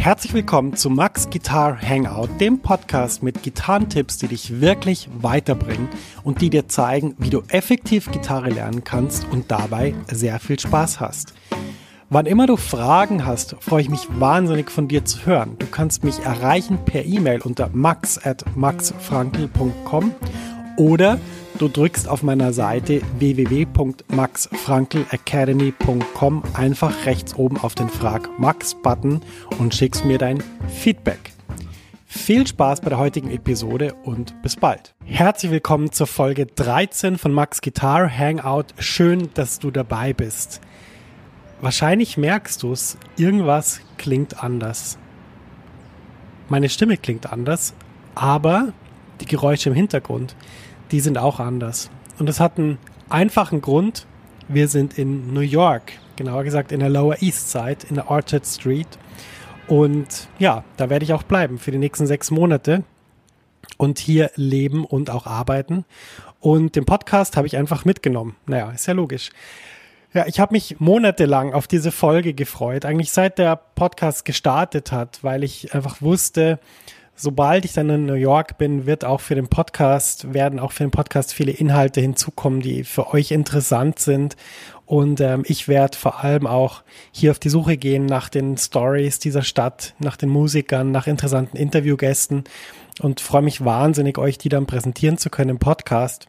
Herzlich willkommen zu Max Guitar Hangout, dem Podcast mit Gitarrentipps, die dich wirklich weiterbringen und die dir zeigen, wie du effektiv Gitarre lernen kannst und dabei sehr viel Spaß hast. Wann immer du Fragen hast, freue ich mich wahnsinnig von dir zu hören. Du kannst mich erreichen per E-Mail unter max at maxfrankel.com oder Du drückst auf meiner Seite www.maxfrankelacademy.com einfach rechts oben auf den Frag Max-Button und schickst mir dein Feedback. Viel Spaß bei der heutigen Episode und bis bald. Herzlich willkommen zur Folge 13 von Max Guitar Hangout. Schön, dass du dabei bist. Wahrscheinlich merkst du es, irgendwas klingt anders. Meine Stimme klingt anders, aber die Geräusche im Hintergrund, die sind auch anders. Und das hat einen einfachen Grund. Wir sind in New York, genauer gesagt in der Lower East Side, in der Orchard Street. Und ja, da werde ich auch bleiben für die nächsten sechs Monate und hier leben und auch arbeiten. Und den Podcast habe ich einfach mitgenommen. Naja, ist ja logisch. Ja, ich habe mich monatelang auf diese Folge gefreut, eigentlich seit der Podcast gestartet hat, weil ich einfach wusste, sobald ich dann in New York bin, wird auch für den Podcast, werden auch für den Podcast viele Inhalte hinzukommen, die für euch interessant sind. Und ähm, ich werde vor allem auch hier auf die Suche gehen nach den Stories dieser Stadt, nach den Musikern, nach interessanten Interviewgästen und freue mich wahnsinnig, euch die dann präsentieren zu können im Podcast.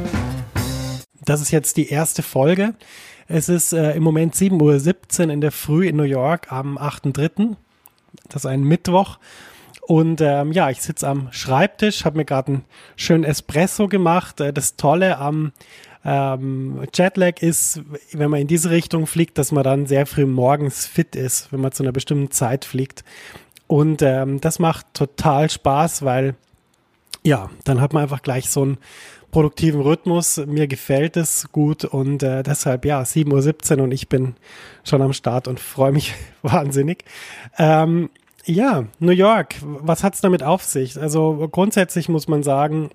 Das ist jetzt die erste Folge. Es ist äh, im Moment 7.17 Uhr in der Früh in New York am 8.3. Das ist ein Mittwoch. Und ähm, ja, ich sitze am Schreibtisch, habe mir gerade einen schönen Espresso gemacht. Äh, das Tolle am ähm, Jetlag ist, wenn man in diese Richtung fliegt, dass man dann sehr früh morgens fit ist, wenn man zu einer bestimmten Zeit fliegt. Und ähm, das macht total Spaß, weil ja, dann hat man einfach gleich so einen produktiven Rhythmus. Mir gefällt es gut und äh, deshalb ja, 7.17 Uhr und ich bin schon am Start und freue mich wahnsinnig. Ähm, ja, New York, was hat's damit auf sich? Also grundsätzlich muss man sagen,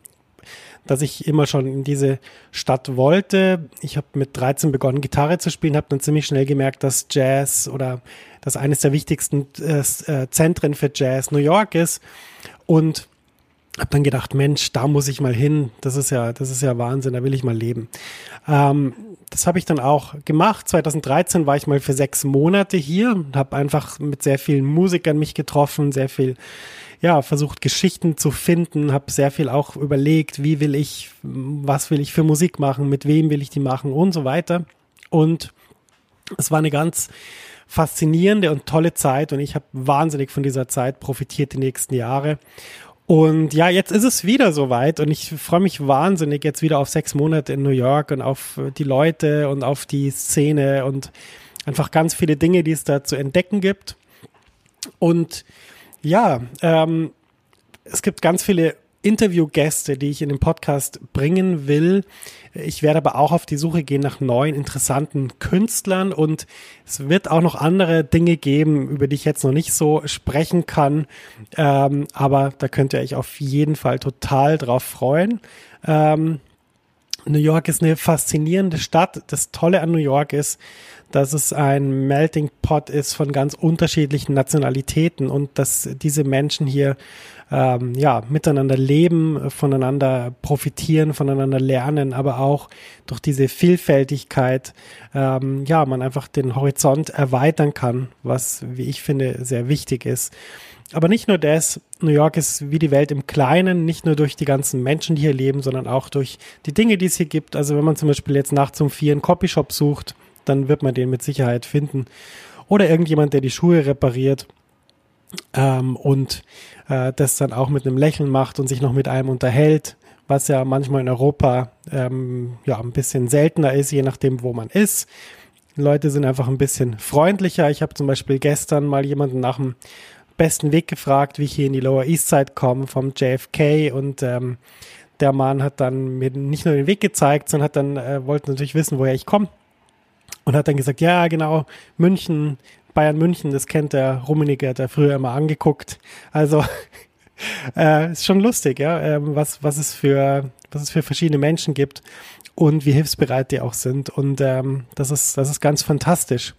dass ich immer schon in diese Stadt wollte. Ich habe mit 13 begonnen, Gitarre zu spielen, habe dann ziemlich schnell gemerkt, dass Jazz oder dass eines der wichtigsten äh, äh Zentren für Jazz New York ist. Und habe dann gedacht, Mensch, da muss ich mal hin. Das ist ja, das ist ja Wahnsinn, da will ich mal leben. Ähm, das habe ich dann auch gemacht. 2013 war ich mal für sechs Monate hier und habe einfach mit sehr vielen Musikern mich getroffen, sehr viel, ja, versucht Geschichten zu finden, habe sehr viel auch überlegt, wie will ich, was will ich für Musik machen, mit wem will ich die machen und so weiter. Und es war eine ganz faszinierende und tolle Zeit und ich habe wahnsinnig von dieser Zeit profitiert die nächsten Jahre und ja, jetzt ist es wieder soweit und ich freue mich wahnsinnig jetzt wieder auf sechs Monate in New York und auf die Leute und auf die Szene und einfach ganz viele Dinge, die es da zu entdecken gibt. Und ja, ähm, es gibt ganz viele Interviewgäste, die ich in den Podcast bringen will. Ich werde aber auch auf die Suche gehen nach neuen, interessanten Künstlern und es wird auch noch andere Dinge geben, über die ich jetzt noch nicht so sprechen kann. Ähm, aber da könnt ihr euch auf jeden Fall total drauf freuen. Ähm, New York ist eine faszinierende Stadt. Das Tolle an New York ist, dass es ein Melting Pot ist von ganz unterschiedlichen Nationalitäten und dass diese Menschen hier ähm, ja miteinander leben, voneinander profitieren, voneinander lernen, aber auch durch diese Vielfältigkeit ähm, ja man einfach den Horizont erweitern kann, was wie ich finde sehr wichtig ist. Aber nicht nur das, New York ist wie die Welt im Kleinen, nicht nur durch die ganzen Menschen, die hier leben, sondern auch durch die Dinge, die es hier gibt. Also wenn man zum Beispiel jetzt nachts um vier einen Copyshop sucht, dann wird man den mit Sicherheit finden. Oder irgendjemand, der die Schuhe repariert ähm, und äh, das dann auch mit einem Lächeln macht und sich noch mit einem unterhält, was ja manchmal in Europa ähm, ja ein bisschen seltener ist, je nachdem, wo man ist. Leute sind einfach ein bisschen freundlicher. Ich habe zum Beispiel gestern mal jemanden nach dem besten Weg gefragt, wie ich hier in die Lower East Side komme vom JFK und ähm, der Mann hat dann mir nicht nur den Weg gezeigt, sondern hat dann äh, wollte natürlich wissen, woher ich komme und hat dann gesagt, ja genau München, Bayern München, das kennt der Rummeniger, hat er früher immer angeguckt. Also äh, ist schon lustig, ja, äh, was was es für was es für verschiedene Menschen gibt und wie hilfsbereit die auch sind und ähm, das ist das ist ganz fantastisch.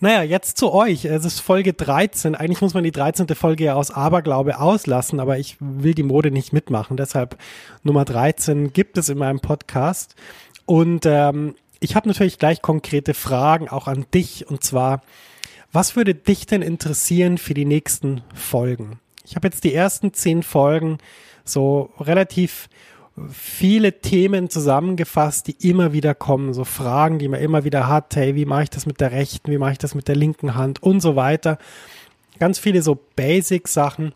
Naja, jetzt zu euch. Es ist Folge 13. Eigentlich muss man die 13. Folge ja aus Aberglaube auslassen, aber ich will die Mode nicht mitmachen. Deshalb Nummer 13 gibt es in meinem Podcast. Und ähm, ich habe natürlich gleich konkrete Fragen auch an dich. Und zwar, was würde dich denn interessieren für die nächsten Folgen? Ich habe jetzt die ersten zehn Folgen so relativ viele Themen zusammengefasst, die immer wieder kommen, so Fragen, die man immer wieder hat, hey, wie mache ich das mit der rechten, wie mache ich das mit der linken Hand und so weiter. Ganz viele so Basic-Sachen.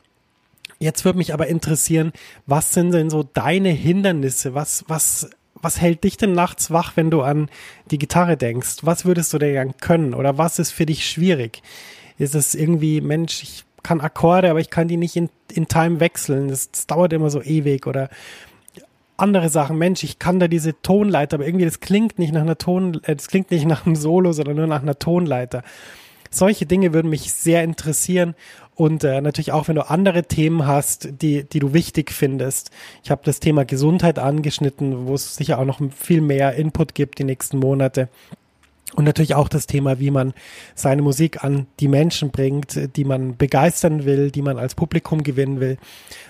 Jetzt würde mich aber interessieren, was sind denn so deine Hindernisse? Was, was, was hält dich denn nachts wach, wenn du an die Gitarre denkst? Was würdest du denn können? Oder was ist für dich schwierig? Ist es irgendwie, Mensch, ich kann Akkorde, aber ich kann die nicht in, in Time wechseln. Das, das dauert immer so ewig. Oder andere Sachen. Mensch, ich kann da diese Tonleiter, aber irgendwie das klingt nicht nach einer Ton, äh, das klingt nicht nach einem Solo, sondern nur nach einer Tonleiter. Solche Dinge würden mich sehr interessieren und äh, natürlich auch, wenn du andere Themen hast, die, die du wichtig findest. Ich habe das Thema Gesundheit angeschnitten, wo es sicher auch noch viel mehr Input gibt die nächsten Monate. Und natürlich auch das Thema, wie man seine Musik an die Menschen bringt, die man begeistern will, die man als Publikum gewinnen will.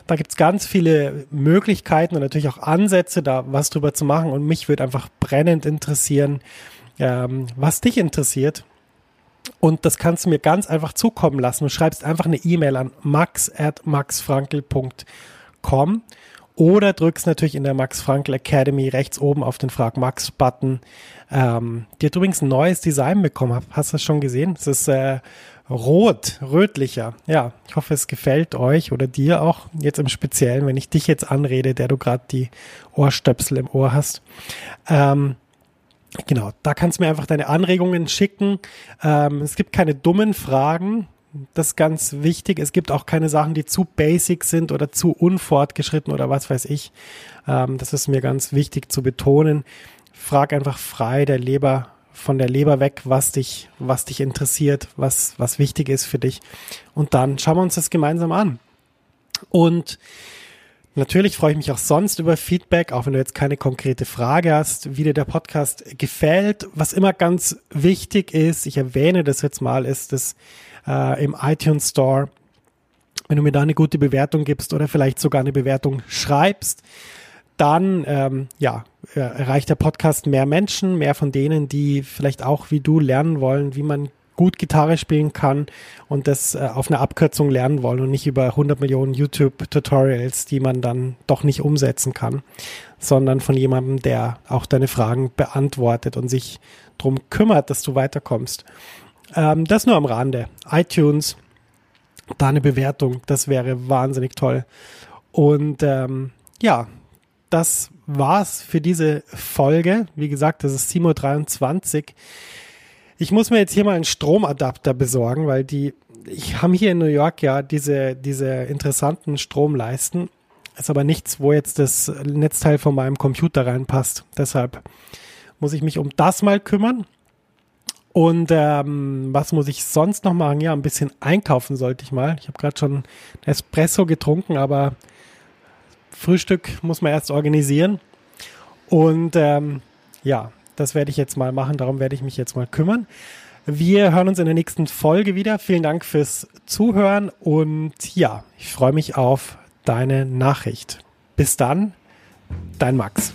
Da gibt's ganz viele Möglichkeiten und natürlich auch Ansätze, da was drüber zu machen. Und mich würde einfach brennend interessieren, ähm, was dich interessiert. Und das kannst du mir ganz einfach zukommen lassen. Du schreibst einfach eine E-Mail an max at maxfrankel.com oder drückst natürlich in der Max Frankl Academy rechts oben auf den Frag Max Button. Ähm, die hat übrigens ein neues Design bekommen. Hast du das schon gesehen? Es ist äh, rot, rötlicher. Ja, ich hoffe, es gefällt euch oder dir auch jetzt im Speziellen, wenn ich dich jetzt anrede, der du gerade die Ohrstöpsel im Ohr hast. Ähm, Genau, da kannst du mir einfach deine Anregungen schicken. Ähm, es gibt keine dummen Fragen. Das ist ganz wichtig. Es gibt auch keine Sachen, die zu basic sind oder zu unfortgeschritten oder was weiß ich. Ähm, das ist mir ganz wichtig zu betonen. Frag einfach frei der Leber von der Leber weg, was dich, was dich interessiert, was, was wichtig ist für dich. Und dann schauen wir uns das gemeinsam an. Und Natürlich freue ich mich auch sonst über Feedback, auch wenn du jetzt keine konkrete Frage hast, wie dir der Podcast gefällt. Was immer ganz wichtig ist, ich erwähne das jetzt mal, ist, dass äh, im iTunes Store, wenn du mir da eine gute Bewertung gibst oder vielleicht sogar eine Bewertung schreibst, dann ähm, ja, erreicht der Podcast mehr Menschen, mehr von denen, die vielleicht auch wie du lernen wollen, wie man gut Gitarre spielen kann und das äh, auf eine Abkürzung lernen wollen und nicht über 100 Millionen YouTube-Tutorials, die man dann doch nicht umsetzen kann, sondern von jemandem, der auch deine Fragen beantwortet und sich darum kümmert, dass du weiterkommst. Ähm, das nur am Rande. iTunes, da eine Bewertung, das wäre wahnsinnig toll. Und ähm, ja, das war's für diese Folge. Wie gesagt, das ist 7.23 Uhr. Ich muss mir jetzt hier mal einen Stromadapter besorgen, weil die, ich habe hier in New York ja diese, diese interessanten Stromleisten. Ist aber nichts, wo jetzt das Netzteil von meinem Computer reinpasst. Deshalb muss ich mich um das mal kümmern. Und ähm, was muss ich sonst noch machen? Ja, ein bisschen einkaufen sollte ich mal. Ich habe gerade schon Espresso getrunken, aber Frühstück muss man erst organisieren. Und ähm, ja, das werde ich jetzt mal machen. Darum werde ich mich jetzt mal kümmern. Wir hören uns in der nächsten Folge wieder. Vielen Dank fürs Zuhören und ja, ich freue mich auf deine Nachricht. Bis dann, dein Max.